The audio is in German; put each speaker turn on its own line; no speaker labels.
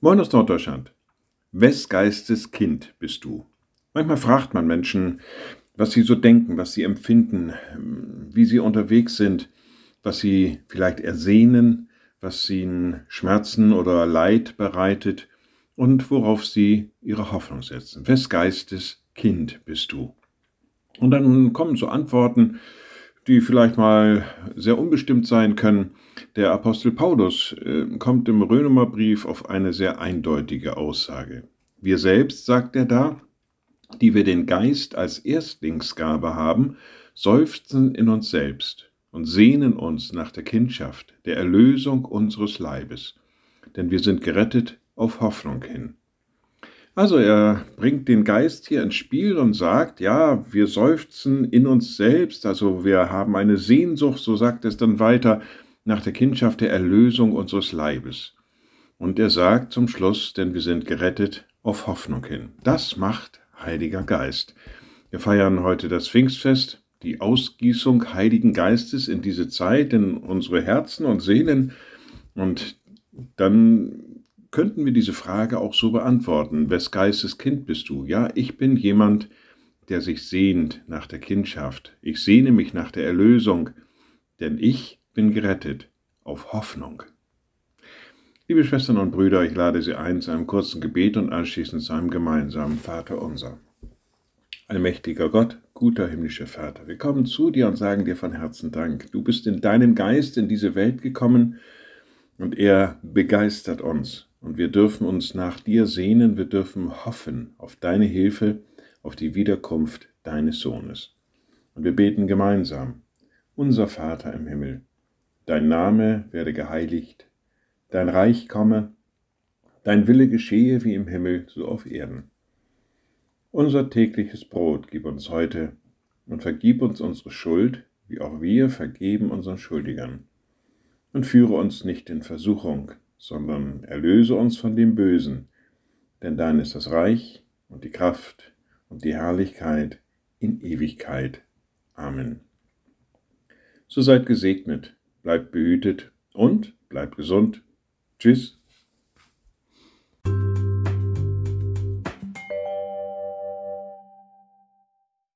Moin aus Norddeutschland. Wes Geistes Kind bist du? Manchmal fragt man Menschen, was sie so denken, was sie empfinden, wie sie unterwegs sind, was sie vielleicht ersehnen, was ihnen Schmerzen oder Leid bereitet und worauf sie ihre Hoffnung setzen. Wes Geistes Kind bist du? Und dann kommen so Antworten, die vielleicht mal sehr unbestimmt sein können. Der Apostel Paulus äh, kommt im Römerbrief auf eine sehr eindeutige Aussage. Wir selbst, sagt er da, die wir den Geist als Erstlingsgabe haben, seufzen in uns selbst und sehnen uns nach der Kindschaft, der Erlösung unseres Leibes, denn wir sind gerettet auf Hoffnung hin. Also er bringt den Geist hier ins Spiel und sagt, ja, wir seufzen in uns selbst, also wir haben eine Sehnsucht, so sagt es dann weiter, nach der Kindschaft der Erlösung unseres Leibes. Und er sagt zum Schluss, denn wir sind gerettet auf Hoffnung hin. Das macht Heiliger Geist. Wir feiern heute das Pfingstfest, die Ausgießung Heiligen Geistes in diese Zeit, in unsere Herzen und Seelen. Und dann könnten wir diese Frage auch so beantworten. Wes Geistes Kind bist du? Ja, ich bin jemand, der sich sehnt nach der Kindschaft. Ich sehne mich nach der Erlösung, denn ich bin gerettet auf Hoffnung. Liebe Schwestern und Brüder, ich lade Sie ein zu einem kurzen Gebet und anschließend zu einem gemeinsamen Vater unser. Allmächtiger Gott, guter himmlischer Vater, wir kommen zu dir und sagen dir von Herzen Dank. Du bist in deinem Geist in diese Welt gekommen und er begeistert uns. Und wir dürfen uns nach dir sehnen, wir dürfen hoffen auf deine Hilfe, auf die Wiederkunft deines Sohnes. Und wir beten gemeinsam, unser Vater im Himmel, dein Name werde geheiligt, dein Reich komme, dein Wille geschehe wie im Himmel, so auf Erden. Unser tägliches Brot gib uns heute und vergib uns unsere Schuld, wie auch wir vergeben unseren Schuldigern. Und führe uns nicht in Versuchung, sondern erlöse uns von dem Bösen, denn dein ist das Reich und die Kraft und die Herrlichkeit in Ewigkeit. Amen. So seid gesegnet, bleibt behütet und bleibt gesund. Tschüss.